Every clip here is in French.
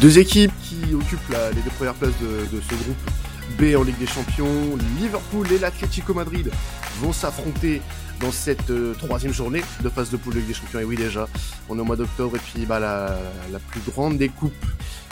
Deux équipes qui occupent les deux premières places de, ce groupe B en Ligue des Champions. Liverpool et l'Atlético Madrid vont s'affronter dans cette euh, troisième journée de phase de poule de Ligue des Champions. Et oui, déjà, on est au mois d'octobre et puis bah, la, plus grande des coupes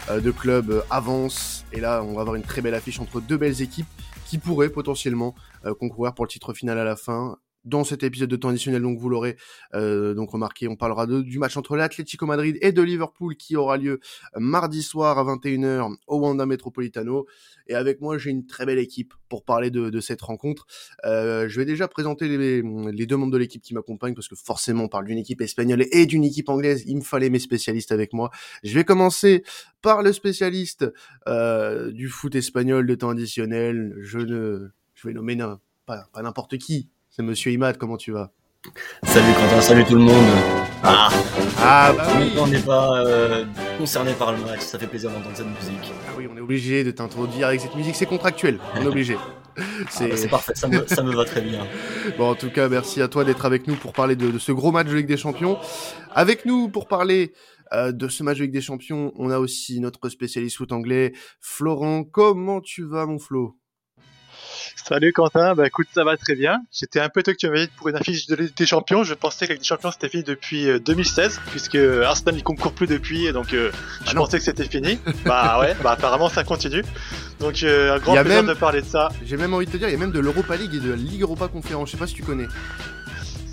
euh, de clubs euh, avance. Et là, on va avoir une très belle affiche entre deux belles équipes qui pourraient potentiellement concourir pour le titre final à la fin dans cet épisode de temps additionnel, donc vous l'aurez euh, donc remarqué, on parlera du match entre l'Atlético Madrid et de Liverpool qui aura lieu mardi soir à 21h au Wanda Metropolitano. Et avec moi, j'ai une très belle équipe pour parler de, de cette rencontre. Euh, je vais déjà présenter les, les deux membres de l'équipe qui m'accompagnent parce que forcément, on parle d'une équipe espagnole et d'une équipe anglaise. Il me fallait mes spécialistes avec moi. Je vais commencer par le spécialiste euh, du foot espagnol de temps additionnel. Je ne, je vais nommer pas n'importe qui, c'est Monsieur Imad, comment tu vas Salut Quentin, salut tout le monde. Ah, ah bah oui. On n'est pas euh, concerné par le match, ça fait plaisir d'entendre cette musique. Ah oui, on est obligé de t'introduire avec cette musique, c'est contractuel, on est obligé. Ah bah, c'est parfait, ça me, va très bien. Bon, en tout cas, merci à toi d'être avec nous pour parler de, ce gros match de Ligue des Champions. Avec nous pour parler euh, de ce match de Ligue des Champions, on a aussi notre spécialiste foot anglais, Florent. Comment tu vas, mon Flo? Salut Quentin, bah écoute, ça va très bien. J'étais un peu tôt que tu m'avais pour une affiche de Ligue des Champions. Je pensais que la Ligue des Champions c'était fini depuis 2016, euh, puisque Arsenal n'y concourt plus depuis, donc euh, je ah pensais que c'était fini. bah ouais, bah apparemment ça continue. Donc euh, un grand plaisir de parler de ça. J'ai même envie de te dire, il y a même de l'Europa League et de la Ligue Europa Conférence. Je sais pas si tu connais.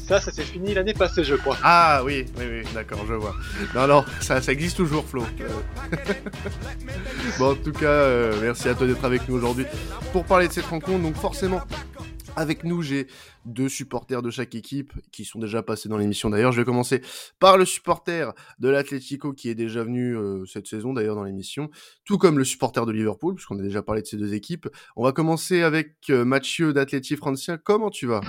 Ça, ça s'est fini l'année passée, je crois. Ah oui, oui, oui, d'accord, je vois. Non, non, ça, ça existe toujours, Flo. bon, en tout cas, euh, merci à toi d'être avec nous aujourd'hui pour parler de cette rencontre. Donc forcément, avec nous, j'ai deux supporters de chaque équipe qui sont déjà passés dans l'émission d'ailleurs. Je vais commencer par le supporter de l'Atlético qui est déjà venu euh, cette saison d'ailleurs dans l'émission, tout comme le supporter de Liverpool, puisqu'on a déjà parlé de ces deux équipes. On va commencer avec euh, Mathieu d'Atleti Francien. Comment tu vas?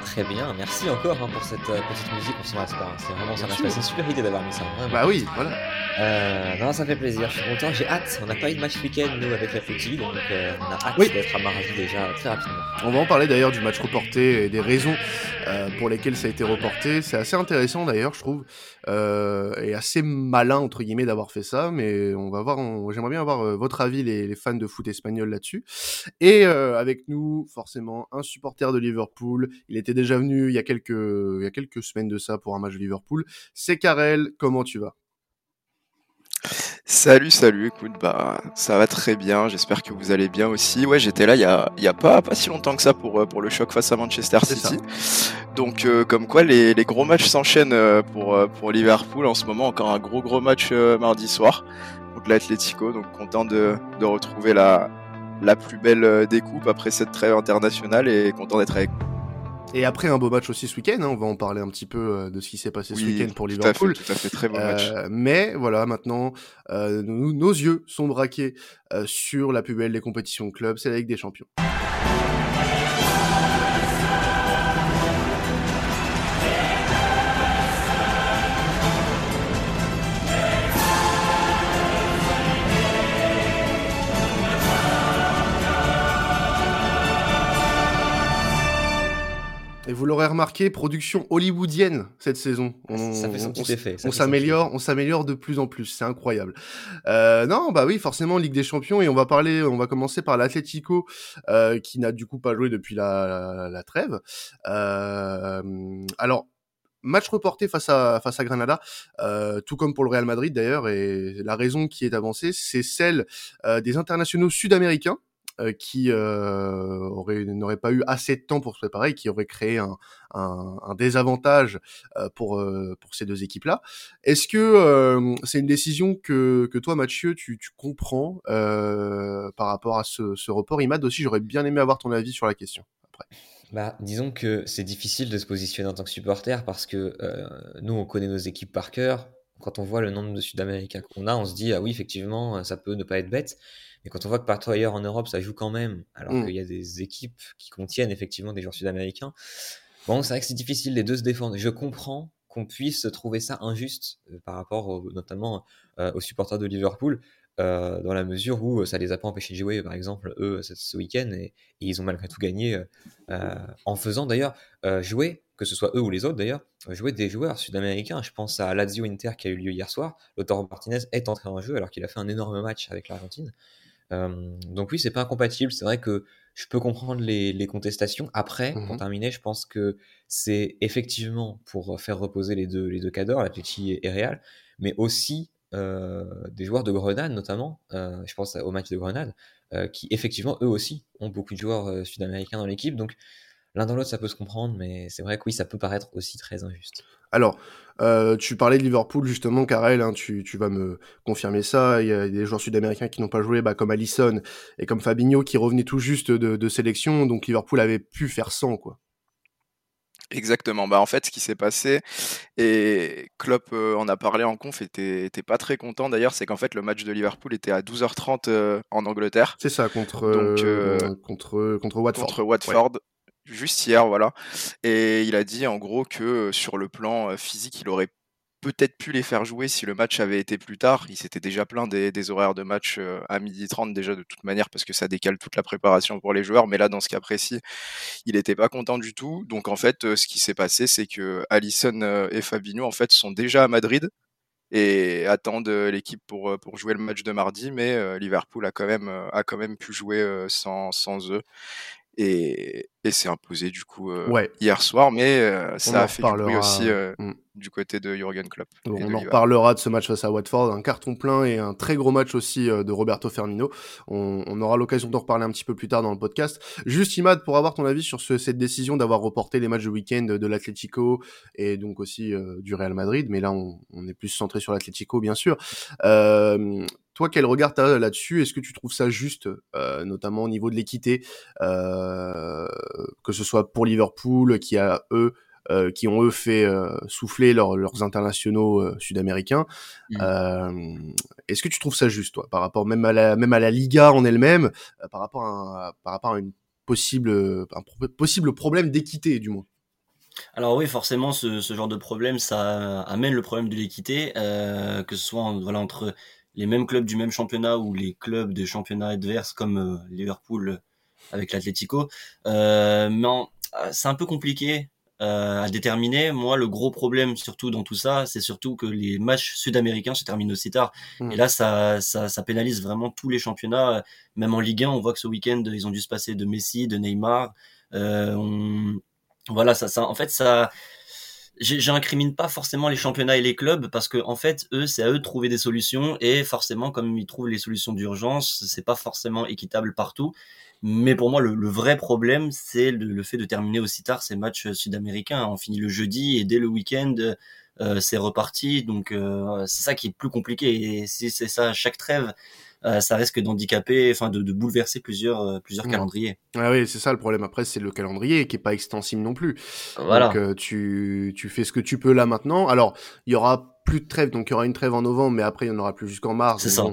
Très bien, merci encore hein, pour cette euh, petite musique, on s'en pas. C'est vraiment ça C'est une super idée d'avoir mis ça. Bah oui, voilà. Euh, non, ça fait plaisir, je suis content, j'ai hâte. On n'a pas eu de match week-end nous avec la FTV, donc euh, on a hâte d'être à Maradi déjà très rapidement. On va en parler d'ailleurs du match reporté et des raisons euh, pour lesquelles ça a été reporté. C'est assez intéressant d'ailleurs, je trouve, et assez malin entre guillemets d'avoir fait ça. Mais on va voir, j'aimerais bien avoir votre avis, les, les, fans de foot espagnol là-dessus. Et avec nous, forcément, un supporter de Liverpool. Il était déjà venu il y a quelques, il y a quelques semaines de ça pour un match de Liverpool. C'est Karel. Comment tu vas? Salut, salut, écoute, bah ça va très bien, j'espère que vous allez bien aussi. Ouais, j'étais là il y a, y a pas, pas si longtemps que ça pour, euh, pour le choc face à Manchester City. Donc euh, comme quoi les, les gros matchs s'enchaînent euh, pour, pour Liverpool en ce moment, encore un gros gros match mardi soir contre l'Atlético, donc content de, de retrouver la, la plus belle des coupes après cette trêve internationale et content d'être avec vous. Et après un beau match aussi ce week-end, hein, on va en parler un petit peu euh, de ce qui s'est passé ce week-end pour Liverpool. Tout à fait, très beau match. Euh, mais voilà, maintenant, euh, nos yeux sont braqués sur la plus belle des compétitions de club, c'est la Ligue des Champions. Et vous l'aurez remarqué, production hollywoodienne cette saison. On, ça fait son petit effet. On s'améliore, on s'améliore de plus en plus. C'est incroyable. Euh, non, bah oui, forcément Ligue des Champions et on va parler, on va commencer par l'Atlético euh, qui n'a du coup pas joué depuis la, la, trêve. Euh, alors match reporté face à face à Granada, euh, tout comme pour le Real Madrid d'ailleurs. Et la raison qui est avancée, c'est celle euh, des internationaux sud-américains qui euh, n'aurait pas eu assez de temps pour se préparer, qui aurait créé un, désavantage euh, pour euh, ces deux équipes-là. Est-ce que c'est une décision que, toi, Mathieu, tu, comprends par rapport à ce, report? Imad aussi, j'aurais bien aimé avoir ton avis sur la question. Bah, disons que c'est difficile de se positionner en tant que supporter parce que nous, on connaît nos équipes par cœur. Quand on voit le nombre de Sud-Américains qu'on a, on se dit ah oui, effectivement, ça peut ne pas être bête. Et quand on voit que partout ailleurs en Europe, ça joue quand même, alors mmh. qu'il y a des équipes qui contiennent effectivement des joueurs sud-américains, bon, c'est vrai que c'est difficile les deux se défendre. Je comprends qu'on puisse trouver ça injuste euh, par rapport notamment euh, aux supporters de Liverpool. dans la mesure où ça les a pas empêchés de jouer, par exemple, eux, ce, week-end, et, ils ont malgré tout gagné en faisant d'ailleurs jouer, que ce soit eux ou les autres d'ailleurs, jouer des joueurs sud-américains. Je pense à Lazio Inter qui a eu lieu hier soir. Lautaro Martinez est entré en jeu alors qu'il a fait un énorme match avec l'Argentine. Donc oui, c'est pas incompatible. C'est vrai que je peux comprendre les, contestations. Après, pour mmh terminer, je pense que c'est effectivement pour faire reposer les deux, les deux cadors, et Real, mais aussi euh, des joueurs de Grenade notamment, euh, je pense au match de Grenade, euh, qui effectivement eux aussi ont beaucoup de joueurs sud-américains dans l'équipe. Donc l'un dans l'autre ça peut se comprendre, mais c'est vrai que oui, ça peut paraître aussi très injuste. Alors, tu parlais de Liverpool justement, Karel, hein, tu, vas me confirmer ça. Il y a des joueurs sud-américains qui n'ont pas joué, bah, comme Allison et comme Fabinho qui revenaient tout juste de, de sélection, donc Liverpool avait pu faire sans quoi. Exactement. Bah, en fait, ce qui s'est passé, et Klopp en a parlé en conf, était, était pas très content d'ailleurs, c'est qu'en fait, le match de Liverpool était à 12h30 en Angleterre. C'est ça, contre, contre, contre Watford. Contre Watford. Juste hier, voilà. Et il a dit en gros que sur le plan physique, il aurait peut-être pu les faire jouer si le match avait été plus tard. Il s'était déjà plein des, horaires de match euh, à midi 30 déjà de toute manière parce que ça décale toute la préparation pour les joueurs. Mais là, dans ce cas précis, il n'était pas content du tout. Donc en fait, euh, ce qui s'est passé, c'est que Allison euh, et Fabinho en fait sont déjà à Madrid et attendent l'équipe pour, pour jouer le match de mardi. Mais Liverpool a quand même, a quand même pu jouer sans, sans eux et, et s'est imposé du coup hier soir, mais ça a fait du bruit aussi mmh. du côté de Jurgen Klopp. on en reparlera de ce match face à Watford, un carton plein et un très gros match aussi de Roberto Firmino. On, aura l'occasion d'en reparler un petit peu plus tard dans le podcast. Juste Imad, pour avoir ton avis sur cette décision d'avoir reporté les matchs de week-end de l'Atlético et donc aussi du Real Madrid, mais là on, on est plus centré sur l'Atlético bien sûr. Toi, quel regard t'as là-dessus? Est-ce que tu trouves ça juste, euh, notamment au niveau de l'équité, euh, que ce soit pour Liverpool, qui a eux, euh, qui ont eux fait souffler leurs internationaux sud-américains. Mmh. Est-ce que tu trouves ça juste, toi, par rapport même à la même à la Liga en elle-même, par rapport à par rapport à une possible un possible problème d'équité, du moins? Alors oui, forcément, ce, genre de problème, ça amène le problème de l'équité, que ce soit voilà, entre les mêmes clubs du même championnat ou les clubs des championnats adverses comme euh, Liverpool euh, avec l'Atlético. Euh, mais c'est un peu compliqué à déterminer. Moi, le gros problème surtout dans tout ça, c'est surtout que les matchs sud-américains se terminent aussi tard. Mmh. Et là, ça, ça, ça, pénalise vraiment tous les championnats. Même en Ligue 1, on voit que ce week-end, ils ont dû se passer de Messi, de Neymar. On... Voilà, ça, ça, en fait, ça, j'incrimine pas forcément les championnats et les clubs parce que en fait eux c'est à eux de trouver des solutions et forcément comme ils trouvent les solutions d'urgence c'est pas forcément équitable partout mais pour moi le, vrai problème c'est le, fait de terminer aussi tard ces matchs sud-américains on finit le jeudi et dès le week-end euh, c'est reparti donc euh, c'est ça qui est plus compliqué et si c'est ça chaque trêve euh, ça risque d'handicaper, enfin de, bouleverser plusieurs, euh, plusieurs mmh. calendriers. Ah oui, c'est ça le problème. Après, c'est le calendrier qui est pas extensible non plus. Voilà. Donc euh, tu, tu fais ce que tu peux là maintenant. Alors, il y aura plus de trêve, donc il y aura une trêve en novembre, mais après il y en aura plus jusqu'en mars. C'est ça.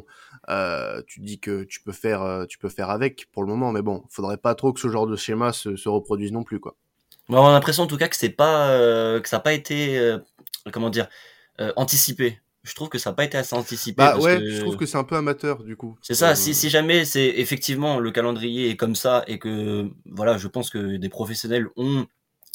Tu dis que tu peux faire, tu peux faire avec pour le moment, mais bon, faudrait pas trop que ce genre de schéma se, se reproduise non plus, quoi. on a l'impression en tout cas que c'est pas, que ça n'a pas été, comment dire, anticipé je trouve que ça n'a pas été assez anticipé. Bah ouais, je trouve que c'est un peu amateur du coup. C'est ça, si, si jamais c'est effectivement le calendrier est comme ça et que voilà, je pense que des professionnels ont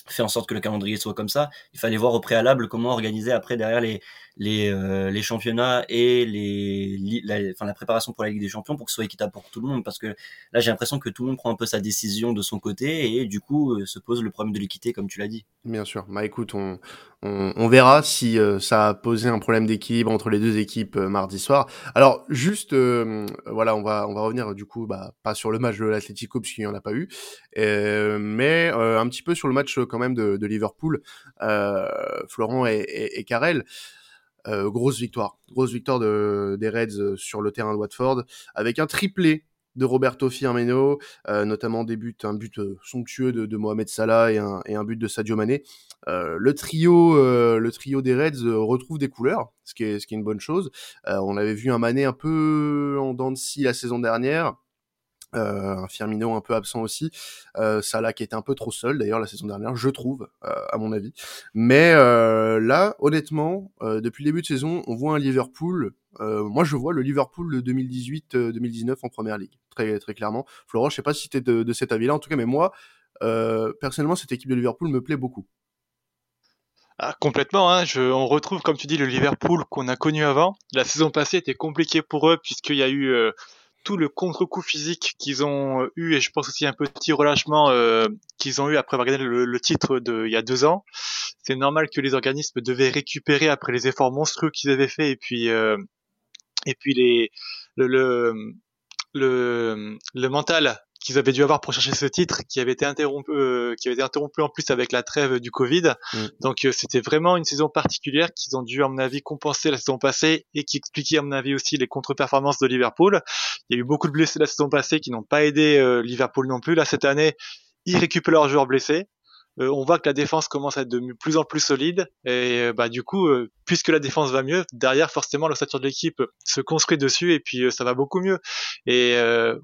fait en sorte que le calendrier soit comme ça, il fallait voir au préalable comment organiser après derrière les, les, euh, les championnats et les, la, enfin, la préparation pour la Ligue des Champions pour que ce soit équitable pour tout le monde. Parce que là, j'ai l'impression que tout le monde prend un peu sa décision de son côté et du coup euh, se pose le problème de l'équité, comme tu l'as dit. Bien sûr. Bah écoute, on, on, on verra si euh, ça a posé un problème d'équilibre entre les deux équipes mardi soir. Alors juste, voilà, on va, on va revenir du coup, bah, pas sur le match de l'Atlético puisqu'il n'y en a pas eu, mais un petit peu sur le match quand même de, de Liverpool, Florent et, et, et Karel. Euh, grosse victoire, grosse victoire de, des Reds euh, sur le terrain de Watford, avec un triplé de Roberto Firmino, euh, notamment des buts, un but somptueux de, Mohamed Salah et un, but de Sadio Mané. le trio, le trio des Reds retrouve des couleurs, ce qui est, une bonne chose. on avait vu un Mané un peu en dents de la saison dernière. Euh, un Firmino un peu absent aussi, euh, Salah qui était un peu trop seul d'ailleurs la saison dernière, je trouve, euh, à mon avis. Mais là, honnêtement, depuis le début de saison, on voit un Liverpool. moi, je vois le Liverpool de 2018-2019 en première ligue, très très clairement. Florent, je sais pas si tu de, de cet avis-là, en tout cas, mais moi, personnellement, cette équipe de Liverpool me plaît beaucoup. Ah, complètement, hein. Je, on retrouve, comme tu dis, le Liverpool qu'on a connu avant. La saison passée était compliquée pour eux puisqu'il y a eu tout le contre-coup physique qu'ils ont euh, eu et je pense aussi un petit relâchement euh, qu'ils ont eu après avoir gagné le, titre de il y a deux ans. C'est normal que les organismes devaient récupérer après les efforts monstrueux qu'ils avaient fait et puis euh, et puis les le, le le, le mental qu'ils avaient dû avoir pour chercher ce titre, qui avait été interrompu, euh, qui avait été interrompu en plus avec la trêve du Covid. Mm. Donc euh, c'était vraiment une saison particulière qu'ils ont dû, à mon avis, compenser la saison passée et qui expliquait, à mon avis, aussi les contre-performances de Liverpool. Il y a eu beaucoup de blessés la saison passée qui n'ont pas aidé euh, Liverpool non plus. Là cette année, ils récupèrent leurs joueurs blessés. Euh, on voit que la défense commence à être de plus en plus solide et euh, bah du coup euh, puisque la défense va mieux derrière forcément l'ossature de l'équipe se construit dessus et puis ça va beaucoup mieux. Et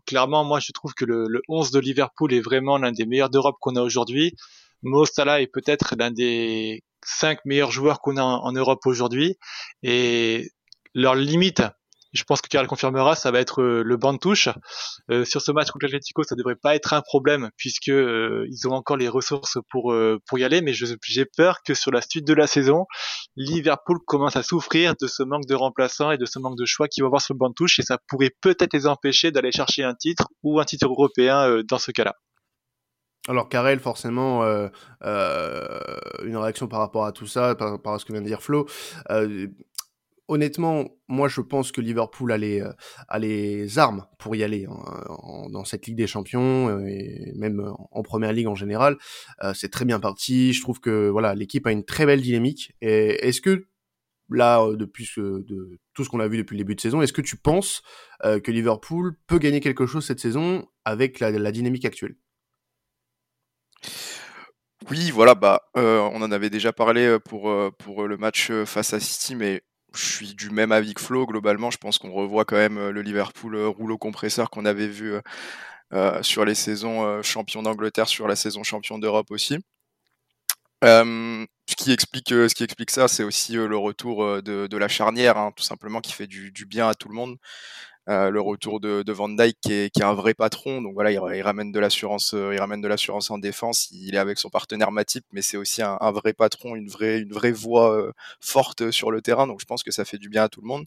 clairement moi je trouve que le, le 11 de Liverpool est vraiment l'un des meilleurs d'Europe qu'on a aujourd'hui. Mo Salah est peut-être l'un des cinq meilleurs joueurs qu'on a en Europe aujourd'hui. Et leur limite je pense que Karl confirmera, ça va être euh, le banc de touche. Euh, sur ce match contre l'Atlético, ça devrait pas être un problème puisque euh, ils ont encore les ressources pour pour y aller. Mais j'ai peur que sur la suite de la saison, Liverpool commence à souffrir de ce manque de remplaçants et de ce manque de choix qu'ils vont avoir sur le banc de touche et ça pourrait peut-être les empêcher d'aller chercher un titre ou un titre européen dans ce cas-là. Alors Karel, forcément, euh, une réaction par rapport à tout ça, par, rapport à ce que vient de dire Flo. Euh, honnêtement, moi je pense que Liverpool a les, euh, armes pour y aller hein, dans cette Ligue des Champions euh, et même en Première Ligue en général. Euh, c'est très bien parti. Je trouve que voilà l'équipe a une très belle dynamique. Et est-ce que là, depuis de tout ce qu'on a vu depuis le début de saison, est-ce que tu penses que Liverpool peut gagner quelque chose cette saison avec la, dynamique actuelle? Oui, voilà, bah, on en avait déjà parlé pour, pour le match face à City, mais je suis du même avis que Flo. Globalement, je pense qu'on revoit quand même euh, le Liverpool euh, rouleau compresseur qu'on avait vu euh, sur les saisons champions d'Angleterre, sur la saison champion d'Europe aussi. ce qui explique, ce qui explique ça, c'est aussi le retour de, la charnière, hein, tout simplement, qui fait du, bien à tout le monde. Euh, le retour de, Van Dyke qui est, un vrai patron. Donc voilà, il, ramène de l'assurance, euh, il ramène de l'assurance en défense. Il est avec son partenaire Matip, mais c'est aussi un, un, vrai patron, une vraie, une vraie voix euh, forte sur le terrain. Donc je pense que ça fait du bien à tout le monde.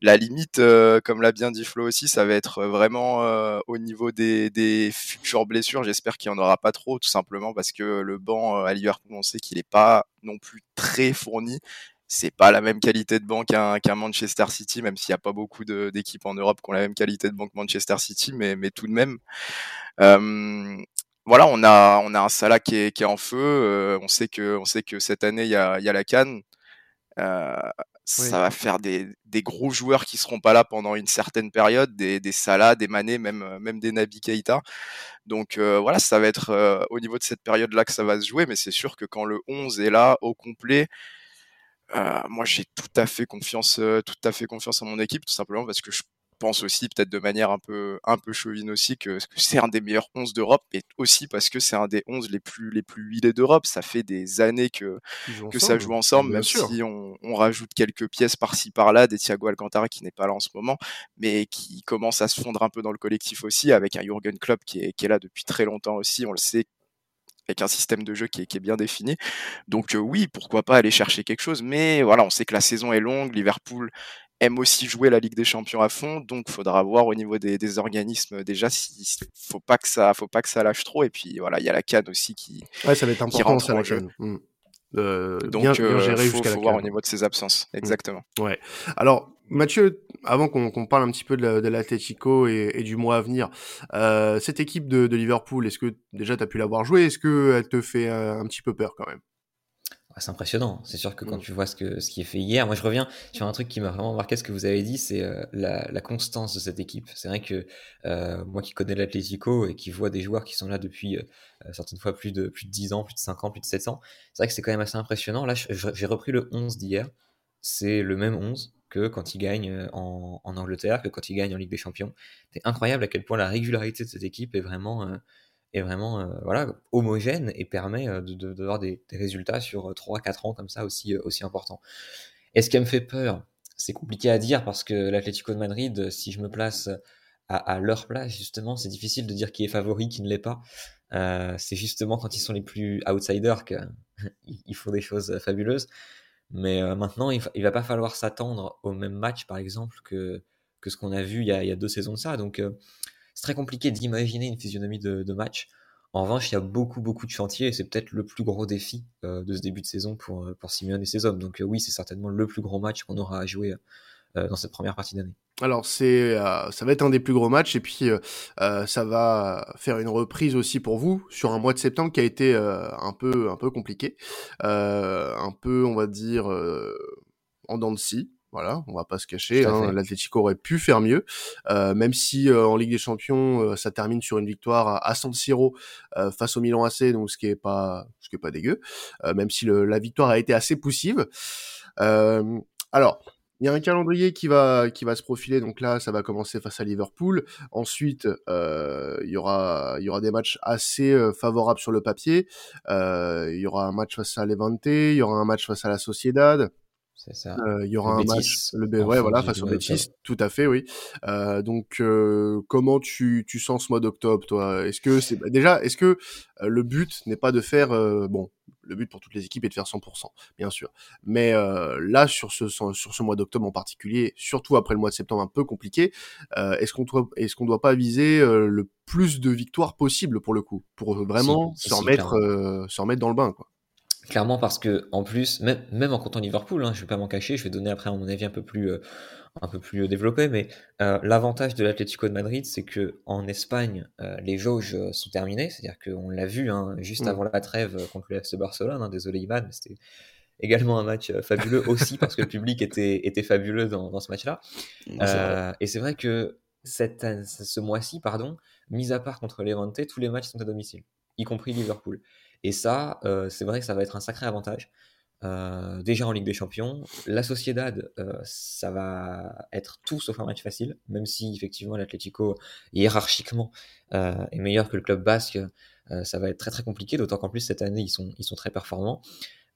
La limite, comme l'a bien dit Flo aussi, ça va être vraiment au niveau des, des futures blessures. J'espère qu'il n'y en aura pas trop, tout simplement parce que le banc à Liverpool, on sait qu'il n'est pas non plus très fourni c'est pas la même qualité de banque qu'un Manchester City, même s'il n'y a pas beaucoup d'équipes en Europe qui ont la même qualité de banque Manchester City, mais, mais tout de même. Euh, voilà, on a, on a un Salah qui est, qui est en feu. Euh, on, sait que, on sait que cette année, il y a, y a la Cannes. Euh, ça va faire des, des, gros joueurs qui seront pas là pendant une certaine période, des, des Salah, des Mané, même, même des Nabi Keita. Donc voilà, ça va être au niveau de cette période-là que ça va se jouer, mais c'est sûr que quand le 11 est là au complet, euh, moi, j'ai tout à fait confiance, euh, tout à fait confiance en mon équipe, tout simplement parce que je pense aussi, peut-être de manière un peu, un peu chauvine aussi, que, c'est un des meilleurs 11 d'Europe, et aussi parce que c'est un des 11 les plus, les plus huilés d'Europe. Ça fait des années que, que ça joue ensemble, même si on, on, rajoute quelques pièces par-ci par-là, des Thiago Alcantara qui n'est pas là en ce moment, mais qui commence à se fondre un peu dans le collectif aussi, avec un Jurgen Klopp qui est, qui est là depuis très longtemps aussi. On le sait, avec un système de jeu qui est, bien défini. Donc euh, oui, pourquoi pas aller chercher quelque chose, mais voilà, on sait que la saison est longue, Liverpool aime aussi jouer la Ligue des Champions à fond, donc faudra voir au niveau des, organismes déjà s'il faut pas que ça faut pas que ça lâche trop et puis voilà il y a la Cannes aussi qui ouais, ça va être important ça la jeu. Mmh. Euh, donc bien, euh, faut, faut voir au niveau de ses absences mmh. exactement. Ouais. Alors Mathieu, avant qu'on parle un petit peu de l'Atletico et, et, du mois à venir, euh, cette équipe de, de Liverpool, est-ce que déjà tu as pu l'avoir jouée Est-ce qu'elle te fait un, petit peu peur quand même? C'est impressionnant. C'est sûr que quand mm. tu vois ce, que, ce qui est fait hier, moi je reviens sur un truc qui m'a vraiment marqué ce que vous avez dit, c'est euh, la, la, constance de cette équipe. C'est vrai que euh, moi qui connais l'Atlético et qui vois des joueurs qui sont là depuis euh, certaines fois plus de, plus de 10 ans, plus de 5 ans, plus de 7 ans, c'est vrai que c'est quand même assez impressionnant. Là, j'ai repris le 11 d'hier. C'est le même 11 que quand ils gagnent en, Angleterre, que quand ils gagnent en Ligue des Champions. C'est incroyable à quel point la régularité de cette équipe est vraiment, est vraiment voilà, homogène et permet d'avoir de, des, des, résultats sur 3-4 ans comme ça aussi, aussi importants. Et ce qui me fait peur, c'est compliqué à dire parce que l'Atlético de Madrid, si je me place à, leur place, justement, c'est difficile de dire qui est favori, qui ne l'est pas. Euh, c'est justement quand ils sont les plus outsiders qu'ils font des choses fabuleuses. Mais euh, maintenant, il, va pas falloir s'attendre au même match, par exemple, que, que ce qu'on a vu il y a, deux saisons de ça. Donc, euh, c'est très compliqué d'imaginer une physionomie de, match. En revanche, il y a beaucoup, beaucoup de chantiers et c'est peut-être le plus gros défi de ce début de saison pour, pour Simeone et ses hommes. Donc, oui, c'est certainement le plus gros match qu'on aura à jouer dans cette première partie d'année. Alors c'est, euh, ça va être un des plus gros matchs et puis euh, euh, ça va faire une reprise aussi pour vous sur un mois de septembre qui a été un peu un peu compliqué, un peu on va dire en dents de scie. Voilà, on va pas se cacher. Hein, L'Atlético aurait pu faire mieux, même si en Ligue des Champions ça termine sur une victoire à San Siro face au Milan AC, donc ce qui est pas ce qui est pas dégueu, même si le, la victoire a été assez poussive. alors il y a un calendrier qui va qui va se profiler. Donc là, ça va commencer face à Liverpool. Ensuite, euh, il y aura il y aura des matchs assez euh, favorables sur le papier. Euh, il y aura un match face à Levante. Il y aura un match face à la Sociedad. C'est ça. Euh, il y aura un match, le B, ouais, voilà, face au Betis, tout à fait, oui. Euh, donc, euh, comment tu, tu sens ce mois d'octobre, toi? Est-ce que c'est déjà, est-ce que le but n'est pas de faire, bon, le but pour toutes les équipes est de faire 100%, bien sûr. Mais là, sur ce sur ce mois d'octobre en particulier, surtout après le mois de septembre un peu compliqué, est-ce qu'on doit est-ce qu'on doit pas viser le plus de victoires possible pour le coup, pour vraiment s'en se remettre dans le bain, quoi? Clairement parce que en plus, même, même en comptant Liverpool, hein, je vais pas m'en cacher, je vais donner après à mon avis un peu plus, euh, un peu plus développé, mais euh, l'avantage de l'Atlético de Madrid, c'est que en Espagne, euh, les jauges sont terminées, c'est-à-dire qu'on l'a vu hein, juste mm. avant la trêve contre le FC Barcelone. Hein, désolé Ivan, mais c'était également un match fabuleux aussi parce que le public était, était fabuleux dans, dans ce match-là. et c'est vrai que cette, ce mois-ci, pardon, mis à part contre Levante, tous les matchs sont à domicile, y compris Liverpool. Et ça, euh, c'est vrai que ça va être un sacré avantage. Euh, déjà en Ligue des Champions, la Sociedad, euh, ça va être tout sauf un match facile, même si effectivement l'Atlético hiérarchiquement est meilleur que le club basque, ça va être très très compliqué, d'autant qu'en plus cette année ils sont, ils sont très performants.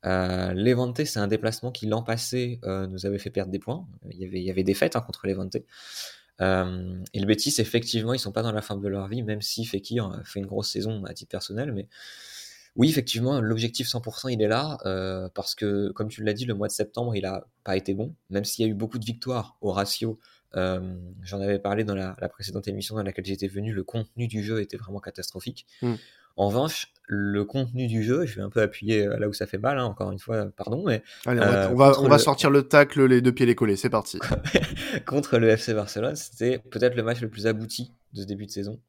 Euh, Levante, c'est un déplacement qui l'an passé nous avait fait perdre des points. Il y avait, il y avait des fêtes hein, contre Levante. Euh, et le Betis, effectivement, ils sont pas dans la forme de leur vie, même si Fekir fait une grosse saison à titre personnel, mais oui, effectivement, l'objectif 100%, il est là, euh, parce que, comme tu l'as dit, le mois de septembre, il n'a pas été bon, même s'il y a eu beaucoup de victoires au ratio. Euh, j'en avais parlé dans la, précédente émission dans laquelle j'étais venu, le contenu du jeu était vraiment catastrophique. Hmm. En revanche, le contenu du jeu, je vais un peu appuyer euh, là où ça fait mal, hein, encore une fois, pardon, mais... Allez, on va, on va, sortir le tacle, les deux pieds les collés, c'est parti. contre le FC Barcelone, c'était peut-être le match le plus abouti de ce début de saison.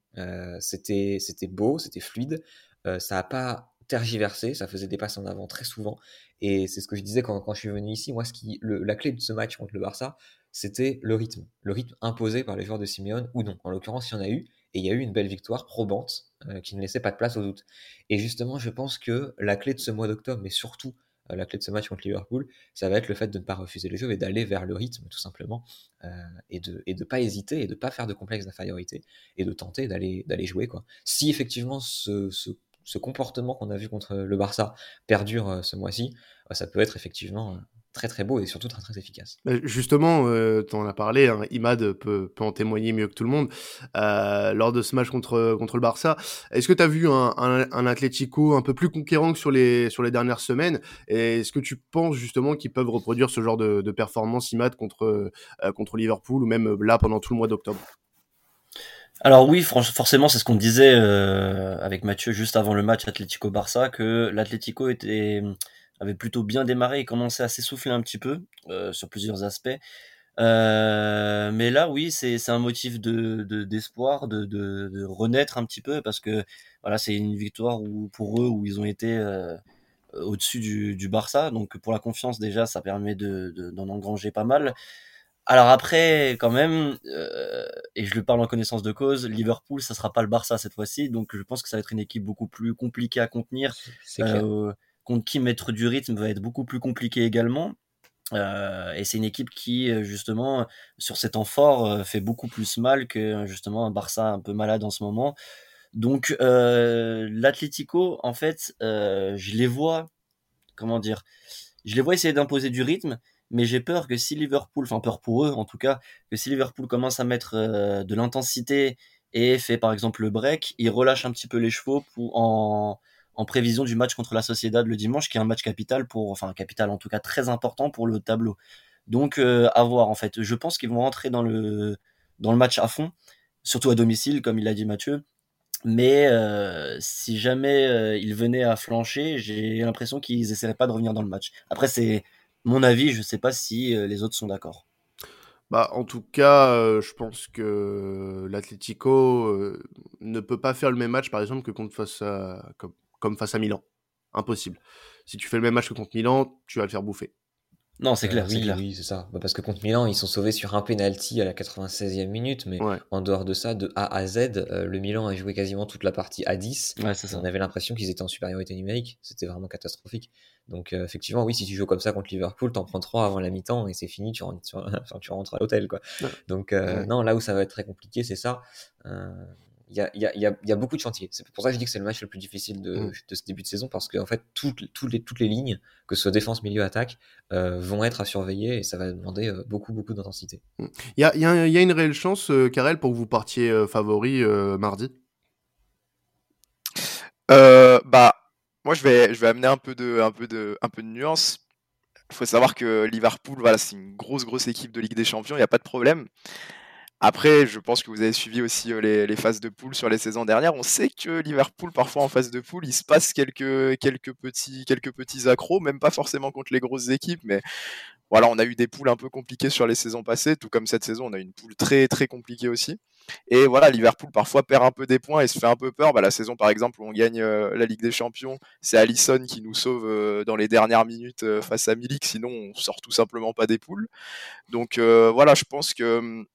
c'était beau, c'était fluide, ça n'a pas tergiversé, ça faisait des passes en avant très souvent. Et c'est ce que je disais quand, quand, je suis venu ici. Moi, ce qui, la clé de ce match contre le Barça, c'était le rythme. Le rythme imposé par les joueurs de Simeone ou non. En l'occurrence, il y en a eu. Et il y a eu une belle victoire probante euh, qui ne laissait pas de place au doute. Et justement, je pense que la clé de ce mois d'octobre, mais surtout euh, la clé de ce match contre Liverpool, ça va être le fait de ne pas refuser le jeu et d'aller vers le rythme, tout simplement. Euh, et de ne et de pas hésiter et de ne pas faire de complexe d'infériorité et de tenter d'aller jouer. Quoi. Si effectivement ce ce comportement qu'on a vu contre le Barça perdure euh, ce mois-ci, euh, ça peut être effectivement euh, très très beau et surtout très très efficace. Justement, tu en as parlé, hein, Imad peut, en témoigner mieux que tout le monde. lors de ce match contre, contre le Barça, est-ce que tu as vu un, un, un, Atlético un peu plus conquérant que sur les, sur les dernières semaines? Est-ce que tu penses justement qu'ils peuvent reproduire ce genre de, de performance, Imad, contre, contre Liverpool ou même là pendant tout le mois d'octobre? Alors oui, forcément, c'est ce qu'on disait euh, avec Mathieu juste avant le match Atlético-Barça, que l'Atlético avait plutôt bien démarré et commençait à s'essouffler un petit peu euh, sur plusieurs aspects. Euh, mais là, oui, c'est un motif de d'espoir, de, renaître un petit peu parce que voilà, c'est une victoire où, pour eux où ils ont été au-dessus du, du, Barça. Donc pour la confiance déjà, ça permet d'en de, d'en engranger pas mal. Alors après, quand même, euh, et je le parle en connaissance de cause, Liverpool, ça sera pas le Barça cette fois-ci, donc je pense que ça va être une équipe beaucoup plus compliquée à contenir. Euh, contre qui mettre du rythme va être beaucoup plus compliqué également. et c'est une équipe qui, justement, sur ces temps forts, fait beaucoup plus mal que justement un Barça un peu malade en ce moment. Donc, l'Atlético, en fait, je les vois, comment dire, je les vois essayer d'imposer du rythme, mais j'ai peur que si Liverpool, enfin peur pour eux en tout cas, que si Liverpool commence à mettre de l'intensité et fait par exemple le break, il relâche un petit peu les chevaux pour, en, prévision du match contre la Sociedad le dimanche, qui est un match capital pour, enfin capital en tout cas très important pour le tableau. Donc euh, à voir en fait. Je pense qu'ils vont rentrer dans le dans le match à fond, surtout à domicile comme il l'a dit Mathieu. Mais euh, si jamais euh, ils venaient à flancher, j'ai l'impression qu'ils essaieraient pas de revenir dans le match. Après c'est mon avis, je sais pas si les autres sont d'accord. Bah, en tout cas, je pense que l'Atlético ne peut pas faire le même match, par exemple, que contre face à, comme, comme face à Milan. Impossible. Si tu fais le même match que contre Milan, tu vas le faire bouffer. Non, c'est clair, oui, oui, c'est ça. Bah, parce que contre Milan, ils sont sauvés sur un penalty à la 96e minute, mais en dehors de ça, de A à Z, euh, le Milan a joué quasiment toute la partie à 10. On avait l'impression qu'ils étaient en supériorité numérique. C'était vraiment catastrophique. Donc, euh, effectivement, oui, si tu joues comme ça contre Liverpool, t'en prends 3 avant la mi-temps et c'est fini, tu rentres, tu rentres à l'hôtel, quoi. Donc, euh, non, là où ça va être très compliqué, c'est ça il y a, y, a, y a, beaucoup de chantiers. C'est pour ça que je dis que c'est le match le plus difficile de, mm. de ce début de saison parce qu'en en fait, toutes, toutes, les, toutes les lignes, que ce soit défense, milieu, attaque, euh, vont être à surveiller et ça va demander euh, beaucoup, beaucoup d'intensité. Mm. Il y a, y, a, y a, une réelle chance, euh, Karel, pour que vous partiez euh, favori mardi? Bah, moi, je vais, amener un peu de, un nuance. Il faut savoir que Liverpool, c'est une grosse, grosse équipe de Ligue des Champions, il n'y a pas de problème. Après, je pense que vous avez suivi aussi euh, les, phases de poule sur les saisons dernières. On sait que Liverpool, parfois en phase de poule, il se passe quelques, quelques, petits, quelques petits accros, même pas forcément contre les grosses équipes, mais voilà, on a eu des poules un peu compliquées sur les saisons passées, tout comme cette saison, on a eu une poule très très compliquée aussi. Et voilà, Liverpool parfois perd un peu des points et se fait un peu peur. Bah, la saison par exemple où on gagne euh, la Ligue des Champions, c'est Allison qui nous sauve euh, dans les dernières minutes face à Milik, sinon on sort tout simplement pas des poules. Donc voilà, je pense que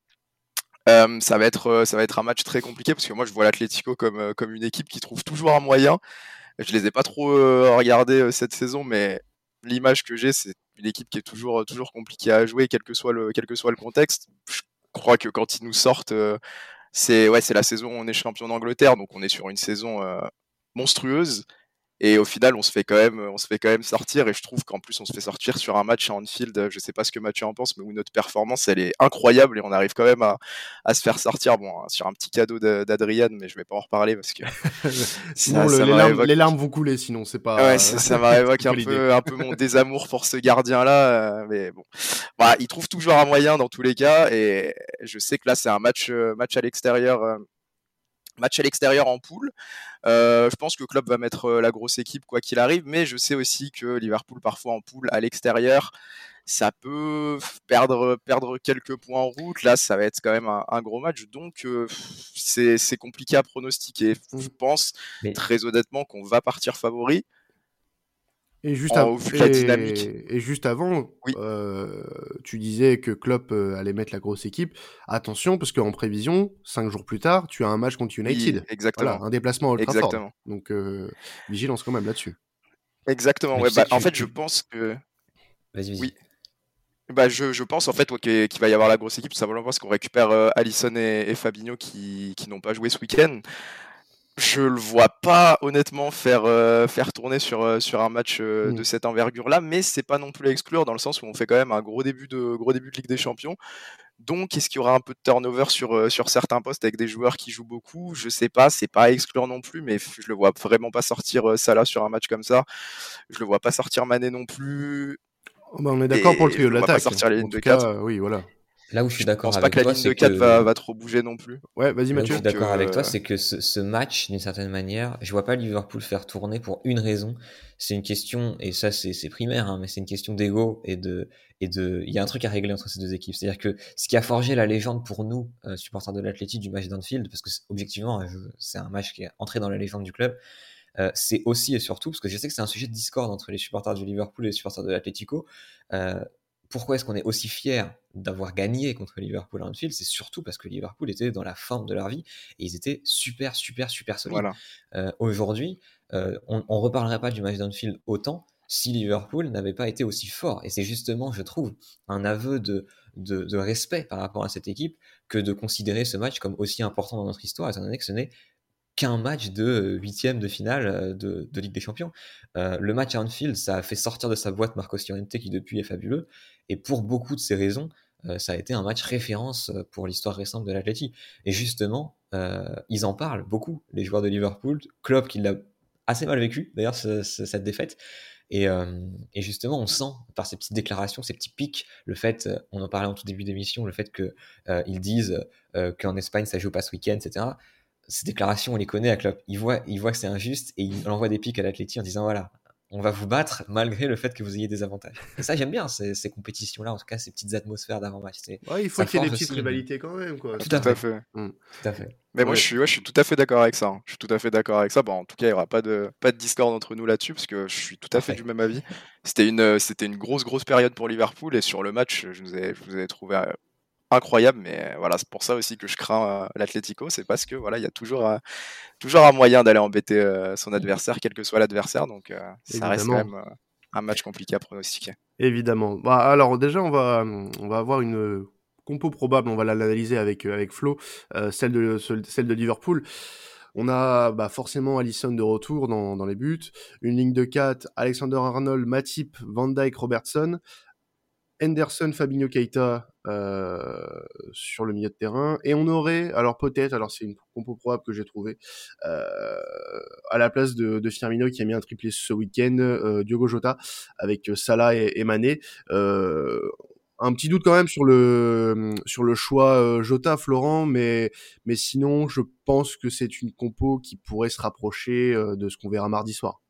euh, ça va être euh, un match très compliqué parce que moi je vois l'Atlético comme euh, une équipe qui trouve toujours un moyen. Je les ai pas trop regardés cette saison, mais l'image que j'ai, c'est une équipe qui est toujours toujours compliquée à jouer, quel que soit le contexte. Crois que quand ils nous sortent, c'est ouais c'est la saison où on est champion d'Angleterre, donc on est sur une saison monstrueuse. Et au final, on se fait quand même, on se fait quand même sortir. Et je trouve qu'en plus, on se fait sortir sur un match à Anfield. Je sais pas ce que Mathieu en pense, mais où notre performance, elle est incroyable et on arrive quand même à, à se faire sortir. Bon, hein, sur un petit cadeau d'Adrian, mais je vais pas en reparler parce que sinon ça, les, larmes, les, larmes, vont couler. Sinon, c'est pas. Ouais, ça m'évoque un peu, un peu mon désamour pour ce gardien-là. Euh, mais bon, voilà, il trouve toujours un moyen dans tous les cas. Et je sais que là, c'est un match, euh, match à l'extérieur. Match à l'extérieur en poule. Euh, je pense que Klopp va mettre euh, la grosse équipe quoi qu'il arrive, mais je sais aussi que Liverpool parfois en poule à l'extérieur, ça peut perdre perdre quelques points en route. Là, ça va être quand même un, gros match, donc euh, c'est compliqué à pronostiquer. Je pense très honnêtement qu'on va partir favori. Et juste, et, juste avant, euh, tu disais que Klopp euh, allait mettre la grosse équipe. Attention, parce qu'en prévision, cinq jours plus tard, tu as un match contre United. exactement. un déplacement à Old Trafford. Donc, euh, vigilance quand même là-dessus. Exactement. Ouais, bah, en fait, je pense que. Vas-y, vas-y. Oui. Bah, je, je, pense en fait qu'il va y avoir la grosse équipe, simplement parce qu'on récupère Allison et, et, Fabinho qui, qui n'ont pas joué ce week-end je le vois pas honnêtement faire euh, faire tourner sur euh, sur un match euh, de mm. cette envergure là mais c'est pas non plus à exclure dans le sens où on fait quand même un gros début de gros début de Ligue des Champions. Donc est-ce qu'il y aura un peu de turnover sur sur certains postes avec des joueurs qui jouent beaucoup? Je sais pas c'est pas à exclure non plus mais je le vois vraiment pas sortir Salah sur un match comme ça. Je le vois pas sortir Mané non plus. Oh, bah, on est d'accord pour le trio de l'attaque. sortir les lignes de 4 oui voilà Là où je suis d'accord avec toi, c'est que la ligne de 4 va, va, trop bouger non plus. Ouais, vas-y Mathieu. je suis d'accord avec toi, c'est que ce, ce match, d'une certaine manière, je vois pas Liverpool faire tourner pour une raison. C'est une question, et ça c'est primaire, hein, mais c'est une question d'ego et de et de. Il y a un truc à régler entre ces deux équipes. C'est-à-dire que ce qui a forgé la légende pour nous, euh, supporters de l'Athletic du match d'Anfield, parce que objectivement, c'est un match qui est entré dans la légende du club. Euh, c'est aussi et surtout, parce que je sais que c'est un sujet de discorde entre les supporters du Liverpool et les supporters de l'Atlético, euh, pourquoi est-ce qu'on est aussi fier d'avoir gagné contre Liverpool à Anfield? C'est surtout parce que Liverpool était dans la forme de leur vie et ils étaient super, super, super solides. Euh, aujourd'hui, euh, on, ne reparlerait pas du match d'Anfield autant si Liverpool n'avait pas été aussi fort. Et c'est justement, je trouve, un aveu de, de, respect par rapport à cette équipe que de considérer ce match comme aussi important dans notre histoire, étant donné que ce n'est qu'un match de huitième de finale euh, de, de, Ligue des Champions. Euh, le match à Anfield, ça a fait sortir de sa boîte Marco Llorente qui depuis est fabuleux. Et pour beaucoup de ces raisons, euh, ça a été un match référence pour l'histoire récente de l'Atleti. Et justement, ils en parlent beaucoup, les joueurs de Liverpool. Klopp qui l'a assez mal vécu, d'ailleurs, cette défaite. Et, justement, on sent par ces petites déclarations, ces petits pics, le fait, on en parlait en tout début d'émission, le fait qu'ils euh, disent qu'en Espagne ça joue pas ce week-end, etc ces déclarations, on les connaît à Klopp. Il voit, il voit que c'est injuste et il envoie des pics à l'Atleti en disant voilà, on va vous battre malgré le fait que vous ayez des avantages. Et ça, j'aime bien ces, compétitions-là, en tout cas ces petites atmosphères d'avant-match. Ouais, il faut qu'il y ait des petites rivalités quand même. Quoi. Tout, à fait. Mm. Tout à fait. Mais moi, je suis, ouais, je suis tout à fait d'accord avec ça. Hein. Je suis tout à fait d'accord avec ça. Bon, en tout cas, il n'y aura pas de, pas de discorde entre nous là-dessus, parce que je suis tout à fait du même avis. C'était une, c'était une grosse, grosse période pour Liverpool, et sur le match, je vous ai, je vous ai trouvé euh, incroyable. Mais voilà, c'est pour ça aussi que je crains euh, l'Atlético, c'est parce que voilà, il y a toujours, euh, toujours un moyen d'aller embêter euh, son adversaire, quel que soit l'adversaire. Donc ça reste quand même un match compliqué à pronostiquer. Évidemment. Bah, alors déjà, on va, on va avoir une compo probable, on va l'analyser avec, avec Flo, celle, de, celle de Liverpool. On a bah, forcément Allison de retour dans, dans, les buts, une ligne de 4, Alexander Arnold, Matip, Van Dyke, Robertson, Henderson, Fabinho Keita euh, sur le milieu de terrain. Et on aurait, alors peut-être, alors c'est une compo probable que j'ai trouvé, euh, à la place de, Firmino qui a mis un triplé ce week-end, euh, Diogo Jota avec Salah et, et Mané. un petit doute quand même sur le sur le choix Jota Florent mais mais sinon je pense que c'est une compo qui pourrait se rapprocher de ce qu'on verra mardi soir.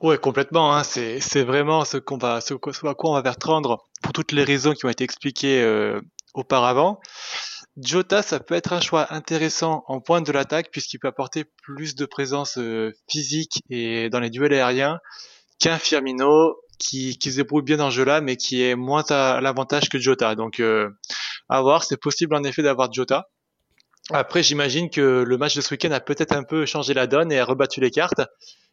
Ouais, complètement. Hein. C'est, vraiment ce qu'on va, ce, à quoi on va pour toutes les raisons qui ont été expliquées euh, auparavant. Jota, ça peut être un choix intéressant en pointe de l'attaque puisqu'il peut apporter plus de présence euh, physique et dans les duels aériens qu'un Firmino qui, qui se débrouille bien dans ce jeu-là, mais qui est moins à l'avantage que Jota. Donc, euh, à voir. C'est possible en effet d'avoir Jota. Après, j'imagine que le match de ce week-end a peut-être un peu changé la donne et a rebattu les cartes.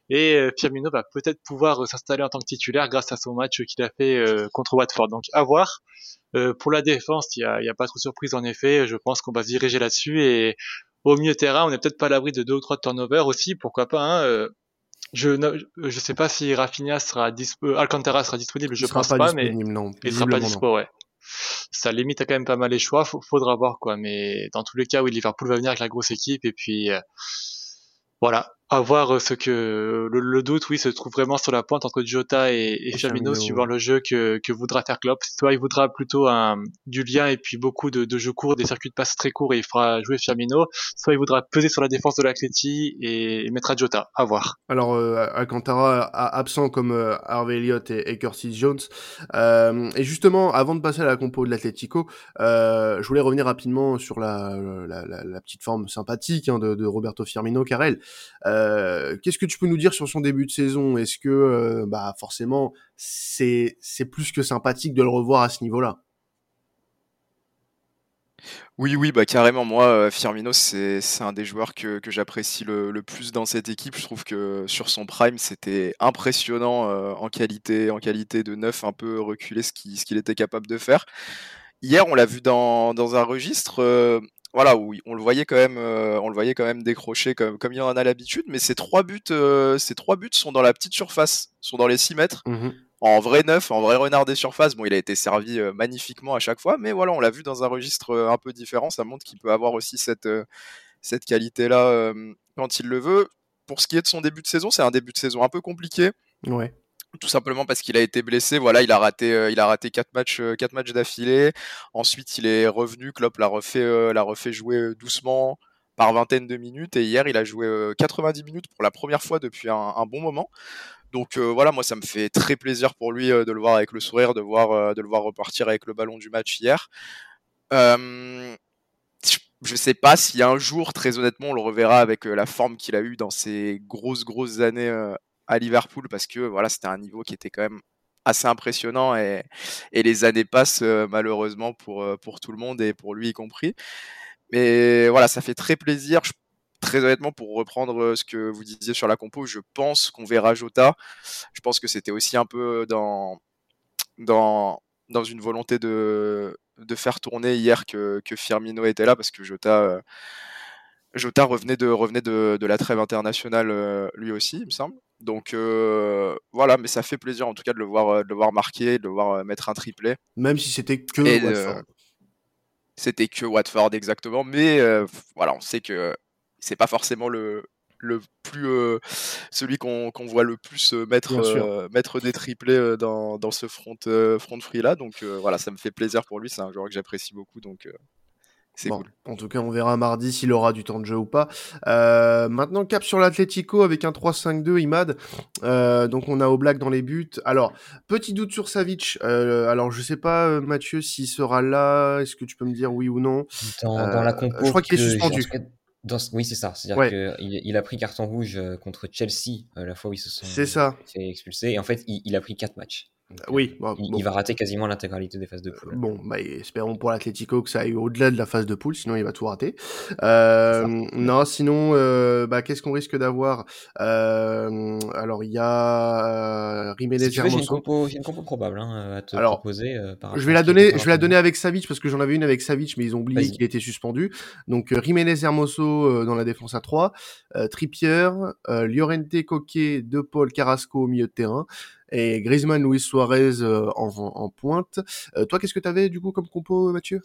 Et euh, Firmino va peut-être pouvoir euh, s'installer en tant que titulaire grâce à son match qu'il a fait euh, contre Watford. Donc à voir. pour la défense, il n'y a, y a, pas trop de surprise en effet. Je pense qu'on va se diriger là-dessus. Et au milieu terrain, on n'est peut-être pas à l'abri de deux ou trois turnovers aussi. Pourquoi pas hein, je ne je sais pas si Rafinha sera dispo, Alcantara sera disponible, je pense pas, mais non. il sera pas dispo, ouais. Ça limite quand même pas mal les choix, faudra voir quoi. Mais dans tous les cas, oui, Liverpool va venir avec la grosse équipe et puis voilà, à voir euh, ce que le, doute, oui, se trouve vraiment sur la pointe entre Jota et, et Firmino, suivant le jeu que, que voudra faire Klopp. Soit il voudra plutôt un, du lien et puis beaucoup de, de jeux courts, des circuits de passe très courts et il fera jouer Firmino. Soit il voudra peser sur la défense de l'Atleti et, et mettra Jota. À voir. Alors, euh, Alcantara absent comme euh, Harvey Elliott et, et Curtis Jones. Euh, et justement, avant de passer à la compo de l'Atletico, euh, je voulais revenir rapidement sur la, la, la, la petite forme sympathique hein, de, de, Roberto Firmino, Carrel. Euh, euh, qu'est-ce que tu peux nous dire sur son début de saison? Est-ce que, euh, bah, forcément, c'est plus que sympathique de le revoir à ce niveau-là? Oui, oui, bah carrément. Moi, euh, Firmino, c'est un des joueurs que, que j'apprécie le, le, plus dans cette équipe. Je trouve que sur son prime, c'était impressionnant en qualité, en qualité de neuf, un peu reculé ce qu'il ce qu'il était capable de faire. Hier, on l'a vu dans, dans un registre voilà, où on le voyait quand même, euh, on le voyait quand même décrocher comme, comme il en a l'habitude, mais ces trois buts, euh, ces trois buts sont dans la petite surface, sont dans les 6 mètres, mmh en vrai neuf, en vrai renard des surfaces. Bon, il a été servi euh, magnifiquement à chaque fois, mais voilà, on l'a vu dans un registre un peu différent. Ça montre qu'il peut avoir aussi cette, cette qualité-là quand il le veut. Pour ce qui est de son début de saison, c'est un début de saison un peu compliqué. Ouais tout simplement parce qu'il a été blessé. Voilà, il a raté, euh, il a raté quatre matchs, euh, quatre matchs d'affilée. Ensuite, il est revenu. Klopp l'a refait, euh, l'a refait jouer doucement par vingtaine de minutes. Et hier, il a joué 90 minutes pour la première fois depuis un, bon moment. Donc voilà, moi, ça me fait très plaisir pour lui de le voir avec le sourire, de voir, de le voir repartir avec le ballon du match hier. je sais pas si un jour, très honnêtement, on le reverra avec la forme qu'il a eue dans ces grosses, grosses années à Liverpool parce que voilà, c'était un niveau qui était quand même assez impressionnant et, les années passent euh, malheureusement pour, euh, pour tout le monde et pour lui y compris. Mais voilà, ça fait très plaisir. très honnêtement, pour reprendre ce que vous disiez sur la compo, je pense qu'on verra Jota. Je pense que c'était aussi un peu dans, dans, dans une volonté de, de faire tourner hier que, Firmino était là, parce que Jota, Jota revenait, de, revenait de la trêve internationale lui aussi, il me semble. Donc voilà, mais ça fait plaisir en tout cas de le voir, de le voir marquer, de le voir mettre un triplé. Même si c'était que Watford. C'était que Watford exactement, mais voilà, on sait que c'est pas forcément le, le plus celui qu'on voit le plus mettre, mettre des triplés dans, dans ce front, front free là. Donc voilà, ça me fait plaisir pour lui. C'est un joueur que j'apprécie beaucoup. Donc en tout cas, on verra mardi s'il aura du temps de jeu ou pas. Euh, maintenant, cap sur l'Atletico avec un 3-5-2 Imad. Euh, donc, on a Oblak dans les buts. Alors, petit doute sur Savic. Euh, alors, je sais pas, Mathieu, s'il sera là. Est-ce que tu peux me dire oui ou non? Dans, la compo, Je crois qu'il est suspendu. Oui, c'est ça. C'est-à-dire qu'il il a pris carton rouge contre Chelsea la fois où ils se sont fait expulser. Et en fait, il, il a pris 4 matchs oui, il, va rater quasiment l'intégralité des phases de poule. Bon, bah, espérons pour l'Atletico que ça aille au-delà de la phase de poule, sinon il va tout rater. Euh, non, sinon, euh, bah, qu'est-ce qu'on risque d'avoir? Euh, Alors, il y a euh, Jiménez si J'ai une, compo, une compo probable hein, à te alors, proposer. Euh, par je vais la donner, je vais la donner avec Savic parce que j'en avais une avec Savic, mais ils ont oublié qu'il était suspendu. Donc, Jiménez Hermoso dans la défense à 3, Trippier, Llorente, Coquet, De Paul, Carrasco au milieu de terrain et Griezmann, Luis Suarez euh, en, pointe. Euh, toi, qu'est-ce que tu avais du coup comme compo, Mathieu?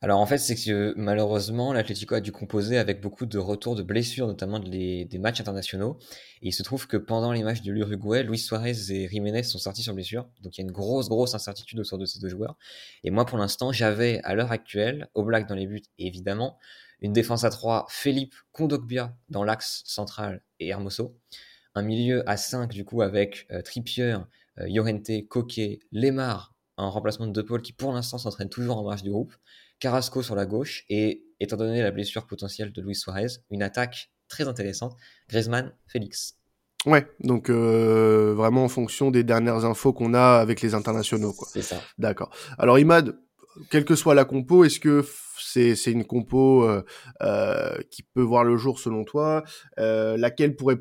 Alors en fait, c'est que malheureusement, l'Atlético a dû composer avec beaucoup de retours de blessures, notamment des matchs internationaux. Et il se trouve que pendant les matchs de l'Uruguay, Luis Suarez et Jiménez sont sortis sur blessure. Donc il y a une grosse, grosse incertitude autour de ces deux joueurs. Et moi, pour l'instant, j'avais à l'heure actuelle, au black dans les buts, évidemment, une défense à 3, Philippe Kondogbia dans l'axe central et Hermoso un milieu à 5 du coup avec euh, Trippier, euh, Llorente, Coquet, Lemar en remplacement de De Paul qui pour l'instant s'entraîne toujours en marge du groupe, Carrasco sur la gauche et étant donné la blessure potentielle de Luis Suarez, une attaque très intéressante, Griezmann, Félix. Ouais, donc euh, vraiment en fonction des dernières infos qu'on a avec les internationaux. Quoi. C'est ça. D'accord. Alors Imad, quelle que soit la compo, est-ce que c'est, c'est une compo qui peut voir le jour selon toi Laquelle pourrait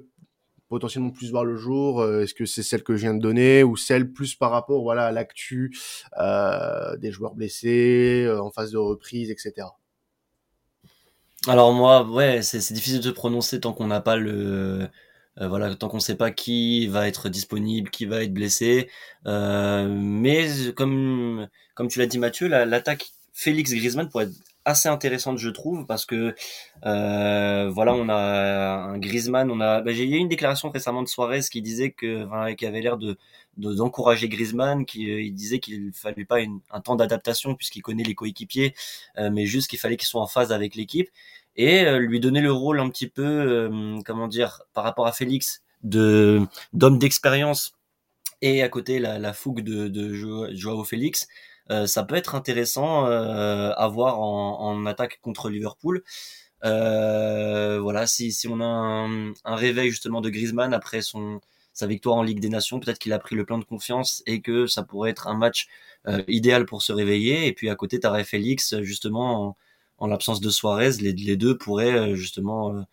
potentiellement plus voir le jour euh, Est-ce que c'est celle que je viens de donner ou celle plus par rapport voilà à l'actu euh, des joueurs blessés euh, en phase de reprise, etc. Alors moi, ouais, c'est difficile de se prononcer tant qu'on n'a pas le voilà, tant qu'on ne sait pas qui va être disponible, qui va être blessé. mais comme comme tu l'as dit Mathieu, l'attaque Félix Griezmann pourrait être assez intéressante je trouve parce que euh, voilà on a un Griezmann on a bah, j'ai eu une déclaration récemment de Suarez qui disait que enfin, qui avait l'air de d'encourager Griezmann qui euh, il disait qu'il fallait pas un temps d'adaptation puisqu'il connaît les coéquipiers euh, mais juste qu'il fallait qu'il soit en phase avec l'équipe et euh, lui donner le rôle un petit peu comment dire par rapport à Félix de d'homme d'expérience et à côté la, la fougue de, de Joao Félix. euh, ça peut être intéressant euh, à voir en, en, attaque contre Liverpool. Euh, voilà, si, si on a un, un, réveil justement de Griezmann après son sa victoire en Ligue des Nations, peut-être qu'il a pris le plein de confiance et que ça pourrait être un match idéal pour se réveiller. Et puis à côté, t'as Félix, justement, en, en l'absence de Suarez, les, les, deux pourraient justement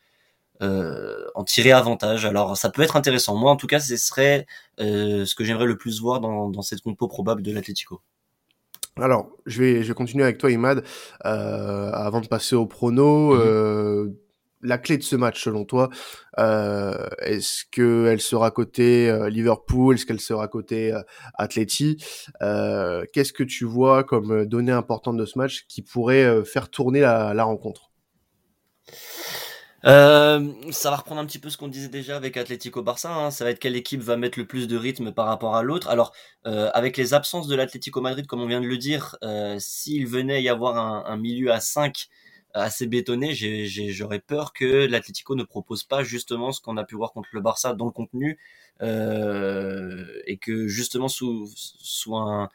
euh, en tirer avantage. Alors ça peut être intéressant. Moi, en tout cas, ce serait euh, ce que j'aimerais le plus voir dans, dans cette compo probable de l'Atlético. Alors, je vais, je vais continuer avec toi, Imad. Euh, avant de passer au prono, mhm. euh, la clé de ce match, selon toi, euh, est-ce qu'elle sera côté Liverpool Est-ce qu'elle sera côté Atleti Qu'est-ce que tu vois comme donnée importante de ce match qui pourrait faire tourner la rencontre? Euh, ça va reprendre un petit peu ce qu'on disait déjà avec Atlético Barça. Hein. Ça va être quelle équipe va mettre le plus de rythme par rapport à l'autre. Alors, euh, avec les absences de l'Atlético Madrid, comme on vient de le dire, euh, s'il venait y avoir un, un, milieu à 5 assez bétonné, j'aurais peur que l'Atlético ne propose pas justement ce qu'on a pu voir contre le Barça dans le contenu euh, et que justement sous, un,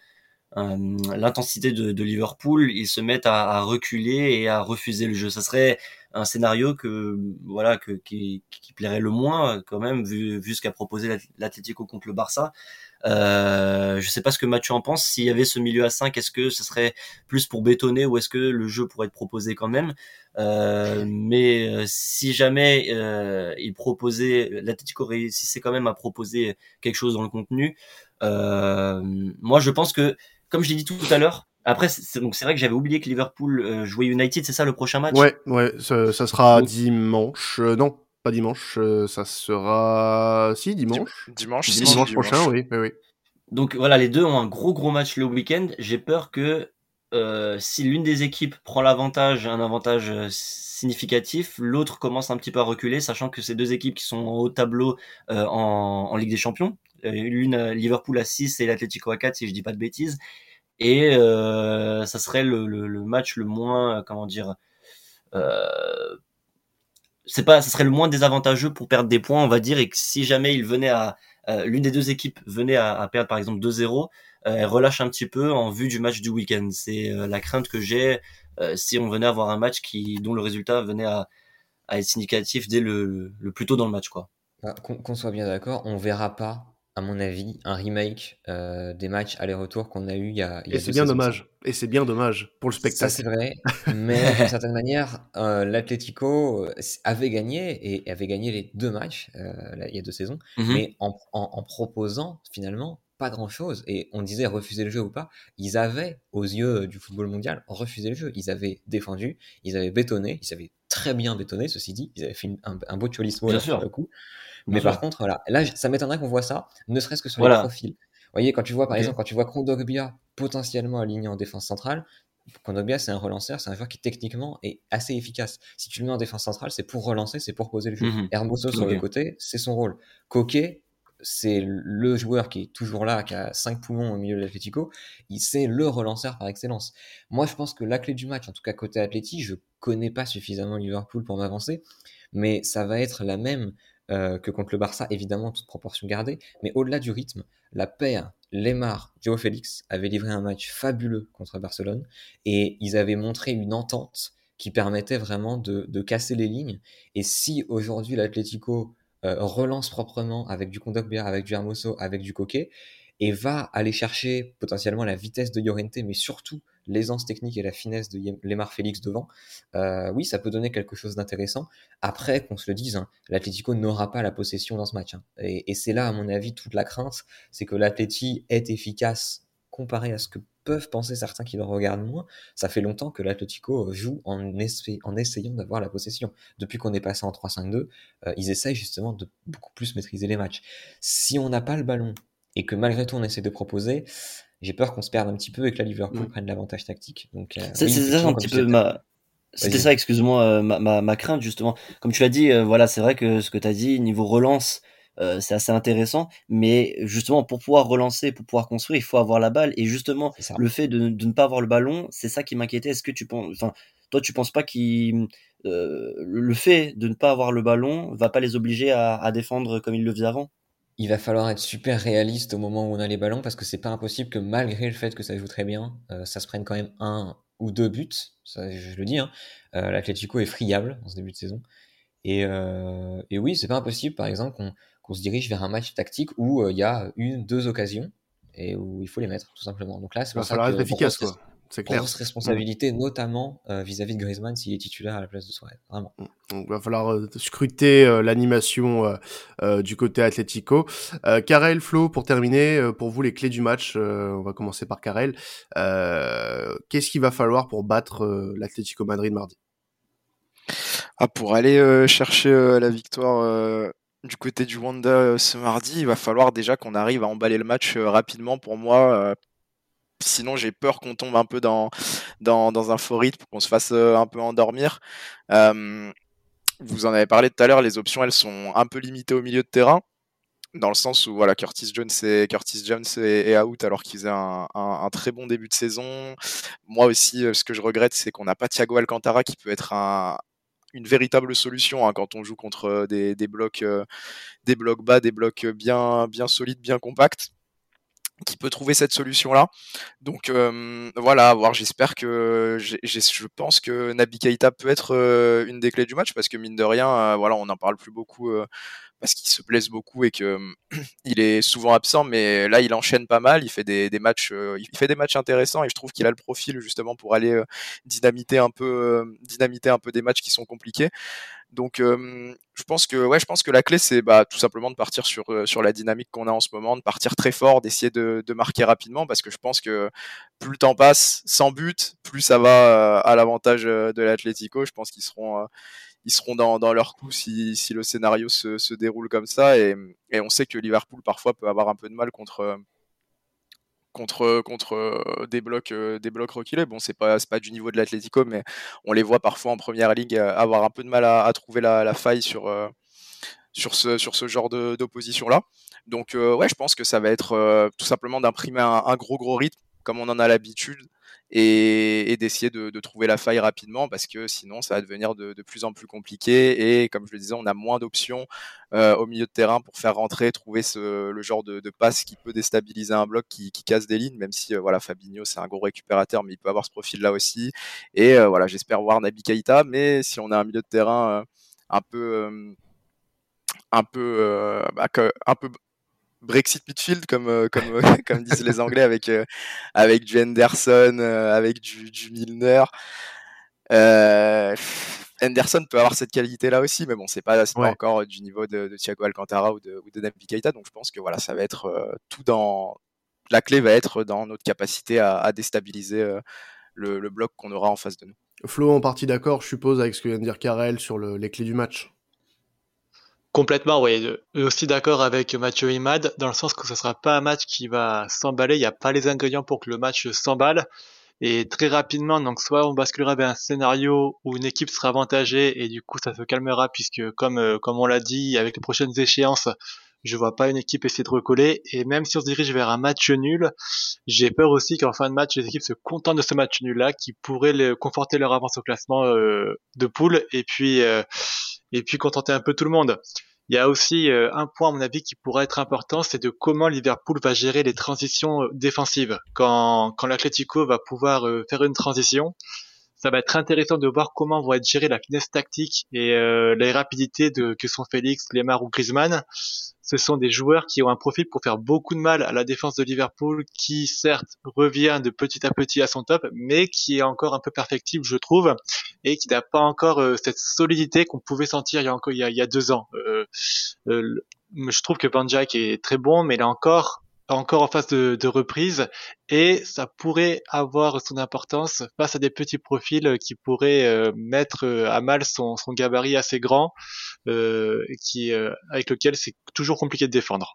l'intensité de, de, Liverpool, ils se mettent à, à, reculer et à refuser le jeu. Ça serait un scénario que voilà que qui, qui plairait le moins quand même vu, vu ce qu'a proposé l'Atlético contre le Barça. Euh, je sais pas ce que Mathieu en pense. S'il y avait ce milieu à 5, est-ce que ce serait plus pour bétonner ou est-ce que le jeu pourrait être proposé quand même? Euh, Mais euh, si jamais euh, il proposait, l'Atletico réussissait quand même à proposer quelque chose dans le contenu, euh, moi je pense que, comme je l'ai dit tout à l'heure, après, c'est donc c'est vrai que j'avais oublié que Liverpool euh, jouait United, c'est ça le prochain match? Ouais, ouais, ça, ça sera Donc- dimanche. Euh, non, pas dimanche. euh, ça sera. Si, dimanche. Dimanche, si, Dimanche, si, prochain, oui, oui, oui. Donc voilà, les deux ont un gros gros match le week-end. J'ai peur que euh, si l'une des équipes prend l'avantage, un avantage significatif, l'autre commence un petit peu à reculer, sachant que ces deux équipes qui sont au tableau euh, en, en Ligue des Champions, l'une euh, Liverpool à 6 et l'Atlético à 4 si je dis pas de bêtises, et euh, ça serait le, match le moins, euh, comment dire, euh, c'est pas, ça serait le moins désavantageux pour perdre des points, on va dire, et que si jamais à, euh, l'une des deux équipes venait à, à perdre par exemple 2-0, euh, elle relâche un petit peu en vue du match du week-end. C'est euh, la crainte que j'ai euh, si on venait avoir un match qui, dont le résultat venait à, à être significatif dès le, le plus tôt dans le match, quoi. Qu'on qu'on soit bien d'accord, on verra pas, à mon avis, un remake euh, des matchs aller-retour qu'on a eu il y a, il y a Et c'est bien saisons. dommage. Et c'est bien dommage pour le Ça, spectacle. c'est vrai, mais d'une certaine manière, euh, l'Atlético euh, avait gagné et avait gagné les deux matchs euh, là, il y a deux saisons, Mhm. mais en, en- en proposant finalement pas grand-chose. Et on disait refuser le jeu ou pas, ils avaient, aux yeux du football mondial, refusé le jeu. Ils avaient défendu, ils avaient bétonné, ils avaient très bien bétonné, ceci dit, ils avaient fait un, un beau cholismo là, sur le coup. Mais par contre, voilà, là, ça m'étonnerait qu'on voit ça, ne serait-ce que sur Voilà. les profils. Vous voyez, quand tu vois, par exemple, quand tu vois Kondogbia potentiellement aligné en défense centrale, Kondogbia, c'est un relanceur, c'est un joueur qui techniquement est assez efficace. Si tu le mets en défense centrale, c'est pour relancer, c'est pour poser le jeu. Mhm. Hermoso sur le côté, c'est son rôle. Coquet, c'est le joueur qui est toujours là, qui a 5 poumons au milieu de l'Atlético. Il c'est le relanceur par excellence. Moi, je pense que la clé du match, en tout cas côté Atleti, je connais pas suffisamment Liverpool pour m'avancer, mais ça va être la même euh, que contre le Barça, évidemment, toute proportion gardée. Mais au-delà du rythme, la paire Lemar, Joe Félix avait livré un match fabuleux contre Barcelone et ils avaient montré une entente qui permettait vraiment de, de casser les lignes. Et si aujourd'hui l'Atlético euh, relance proprement avec du Kondogbia, avec du Hermoso, avec du Coquet, et va aller chercher potentiellement la vitesse de Llorente, mais surtout l'aisance technique et la finesse de Lemar Félix devant, euh, oui, ça peut donner quelque chose d'intéressant. Après, qu'on se le dise, hein, l'Atlético n'aura pas la possession dans ce match. hein. Et, c'est là, à mon avis, toute la crainte, c'est que l'Atléti est efficace comparé à ce que peuvent penser certains qui le regardent moins. Ça fait longtemps que l'Atlético joue en essayant d'avoir la possession. Depuis qu'on est passé en 3-5-2, euh, ils essayent justement de beaucoup plus maîtriser les matchs. Si on n'a pas le ballon et que malgré tout on essaie de proposer, j'ai peur qu'on se perde un petit peu et que la Liverpool Mm. prenne l'avantage tactique. Donc, euh, C'est oui, ça un petit peu ma. C'était ça, excuse-moi, euh, ma, ma, ma crainte justement. Comme tu l'as dit, euh, voilà, c'est vrai que ce que tu as dit, niveau relance, euh, c'est assez intéressant. Mais justement, pour pouvoir relancer, pour pouvoir construire, il faut avoir la balle. Et justement, le fait de, de ne pas avoir le ballon, c'est ça qui m'inquiétait. Est-ce que tu penses, enfin, toi, tu penses pas qu'il, le fait de ne pas avoir le ballon va pas les obliger à, à défendre comme ils le faisaient avant? Il va falloir être super réaliste au moment où on a les ballons parce que c'est pas impossible que malgré le fait que ça joue très bien, euh, ça se prenne quand même un ou deux buts. Ça, je le dis, hein. Euh, l'Atlético est friable en ce début de saison. Et, euh, et oui, c'est pas impossible, par exemple, qu'on se dirige vers un match tactique où il y a une, deux occasions et où il faut les mettre, tout simplement. Donc là, c'est pour ça falloir que être efficace, quoi. C'est clair. grosse responsabilité, notamment euh, vis-à-vis de Griezmann s'il est titulaire à la place de Suarez. Vraiment. Donc, il va falloir euh, scruter euh, l'animation euh, euh, du côté Atlético. Euh, Karel, Flo, pour terminer, euh, pour vous, les clés du match, euh, on va commencer par Karel. Euh, Qu'est-ce qu'il va falloir pour battre euh, l'Atlético Madrid mardi? Ah, pour aller euh, chercher euh, la victoire euh, du côté du Wanda ce mardi, il va falloir déjà qu'on arrive à emballer le match rapidement pour moi. Sinon, j'ai peur qu'on tombe un peu dans, un faux rythme, qu'on se fasse euh, un peu endormir. Vous en avez parlé tout à l'heure, les options, elles sont un peu limitées au milieu de terrain. Dans le sens où voilà, Curtis Jones est, Curtis Jones est, out alors qu'il faisait un, très bon début de saison. Moi aussi, euh, ce que je regrette, c'est qu'on n'a pas Thiago Alcantara qui peut être un, une véritable solution hein, quand on joue contre euh, des, blocs, des blocs bas, des blocs bien, bien solides, bien compacts, qui peut trouver cette solution-là. Donc euh, voilà, voir. J'espère que, je pense que Naby Keita peut être euh, une des clés du match parce que mine de rien, euh, voilà, on n'en parle plus beaucoup. Parce qu'il se blesse beaucoup et que il est souvent absent, mais là il enchaîne pas mal, il fait des, des matchs, il fait des matchs intéressants et je trouve qu'il a le profil justement pour aller dynamiter un peu, dynamiter un peu des matchs qui sont compliqués. Donc, je pense que, ouais, je pense que la clé, c'est bah, tout simplement de partir sur, sur la dynamique qu'on a en ce moment, de partir très fort, d'essayer de, de, marquer rapidement, parce que je pense que plus le temps passe sans but, plus ça va à l'avantage de l'Atlético. Je pense qu'ils seront, ils seront dans, leur coup si, le scénario se, déroule comme ça. Et, on sait que Liverpool parfois peut avoir un peu de mal contre contre contre euh, des blocs euh, des blocs reculés. Bon, c'est pas pas du niveau de l'Atlético, mais on les voit parfois en première ligue euh, avoir un peu de mal à, trouver la, faille sur sur ce sur ce genre d'opposition là. Donc ouais, je pense que ça va être tout simplement d'imprimer un, gros gros rythme comme on en a l'habitude et, d'essayer de, trouver la faille rapidement parce que sinon ça va devenir de, plus en plus compliqué. Et comme je le disais on a moins d'options euh, au milieu de terrain pour faire rentrer trouver le genre de, passe qui peut déstabiliser un bloc qui, casse des lignes même si euh, voilà Fabinho c'est un gros récupérateur mais il peut avoir ce profil là aussi. Et euh, voilà j'espère voir Nabi Keita mais si on a un milieu de terrain un peu un peu bah, un peu Brexit midfield comme euh, comme euh, comme disent les Anglais avec euh, avec du Henderson, avec du, du Milner. Henderson peut avoir cette qualité là aussi, mais bon, c'est pas, pas encore du niveau de, de, Thiago Alcantara ou de, ou de Naby Keita, donc je pense que voilà, ça va être tout dans la clé va être dans notre capacité à, à déstabiliser le, le, bloc qu'on aura en face de nous. Flo, en partie d'accord, je suppose, avec ce que vient de dire Karel sur le, les clés du match. Complètement, oui. Aussi d'accord avec Mathieu Imad, dans le sens que ce sera pas un match qui va s'emballer. Il n'y a pas les ingrédients pour que le match s'emballe. Et très rapidement, donc soit on basculera vers un scénario où une équipe sera avantagée et du coup ça se calmera puisque comme euh, comme on l'a dit, avec les prochaines échéances, je vois pas une équipe essayer de recoller. Et même si on se dirige vers un match nul, j'ai peur aussi qu'en fin de match, les équipes se contentent de ce match nul-là, qui pourrait conforter leur avance au classement euh, de poule et puis euh, et puis contenter un peu tout le monde. Il y a aussi euh, un point à mon avis qui pourrait être important, c'est de comment Liverpool va gérer les transitions défensives. Quand, quand l'Atlético va pouvoir faire une transition, ça va être intéressant de voir comment vont être gérées la finesse tactique et euh, les rapidités de que sont Félix, Lemar ou Griezmann. Ce sont des joueurs qui ont un profil pour faire beaucoup de mal à la défense de Liverpool, qui certes revient de petit à petit à son top, mais qui est encore un peu perfectible, je trouve, et qui n'a pas encore euh, cette solidité qu'on pouvait sentir il y a encore il y a, deux ans. Euh, je trouve que Van est très bon, mais il a encore encore en phase de, de, reprise et ça pourrait avoir son importance face à des petits profils qui pourraient euh, mettre euh, à mal son, gabarit assez grand euh, qui euh, avec lequel c'est toujours compliqué de défendre.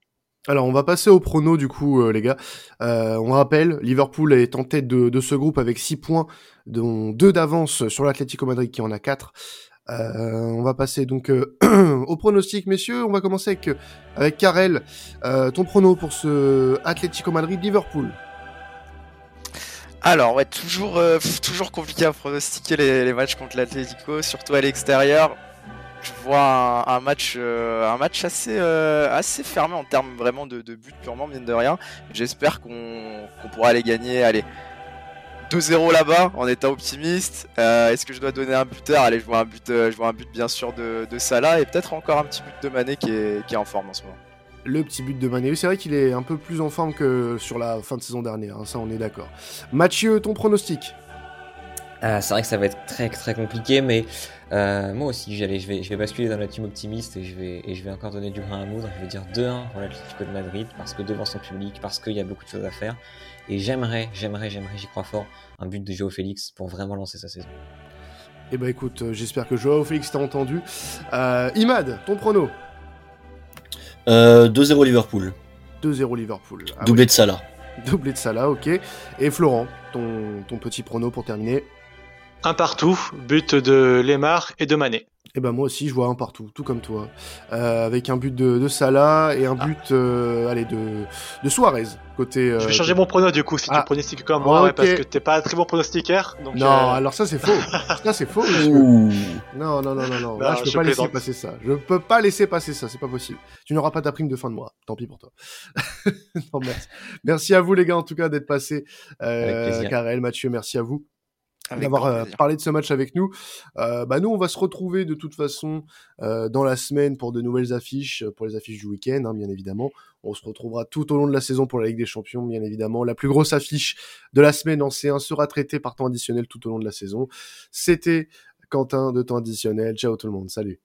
Alors on va passer au prono du coup les gars. on rappelle, Liverpool est en tête de, de ce groupe avec 6 points, dont 2 d'avance sur l'Atlético Madrid qui en a 4. Euh, on va passer donc euh, au pronostic, messieurs. On va commencer avec, avec Karel. Euh, ton prono pour ce Atlético Madrid-Liverpool alors, ouais, toujours, toujours compliqué à pronostiquer les, matchs contre l'Atlético, surtout à l'extérieur. Je vois un, match, assez, fermé en termes vraiment de, de but purement, mine de rien. J'espère qu'on pourra aller gagner. Allez, 2-0 là-bas en étant optimiste. Euh, est-ce que je dois donner un buteur Allez, je vois un but, euh, je vois un but bien sûr de, Salah et peut-être encore un petit but de Mané qui est, en forme en ce moment. Le petit but de Mané, c'est vrai qu'il est un peu plus en forme que sur la fin de saison dernière, hein, ça on est d'accord. Mathieu, ton pronostic? Ah, C'est vrai que ça va être très très compliqué, mais euh, moi aussi je vais, je vais basculer dans la team optimiste et je vais, et je vais encore donner du grain à moudre. Je vais dire 2-1 pour l'Atlético de Madrid parce que devant son public, parce qu'il y a beaucoup de choses à faire. Et j'aimerais, j'aimerais, j'aimerais, j'y crois fort, un but de Joao Félix pour vraiment lancer sa saison. Eh ben écoute, euh, j'espère que Joao Félix t'a entendu. Euh, Imad, ton prono euh, 2-0 Liverpool. 2-0 Liverpool. Ah Doublé de Salah. Doublé de Salah, ok. Et Florent, ton, ton petit prono pour terminer Un partout, but de Lemar et de Mané. Et eh ben moi aussi je vois un partout, tout comme toi, euh, avec un but de, de, Salah et un ah. but, euh, allez de de Suarez côté. Euh, je vais changer mon pronostic du coup si tu ah. pronostiques comme moi, parce que t'es pas un très bon pronostiqueur. Donc non, alors ça c'est faux. ça c'est faux. non non non non non. Là, je peux pas laisser passer ça. Je peux pas laisser passer ça, c'est pas possible. Tu n'auras pas ta prime de fin de mois. Tant pis pour toi. non, merci. merci à vous les gars en tout cas d'être passés. Euh, Karel, Mathieu, merci à vous. D'avoir parlé de ce match avec nous. bah nous, on va se retrouver de toute façon dans la semaine pour de nouvelles affiches, pour les affiches du week-end, hein, bien évidemment. On se retrouvera tout au long de la saison pour la Ligue des Champions, bien évidemment. La plus grosse affiche de la semaine en C1 sera traitée par temps additionnel tout au long de la saison. C'était Quentin de temps additionnel. Ciao tout le monde, salut.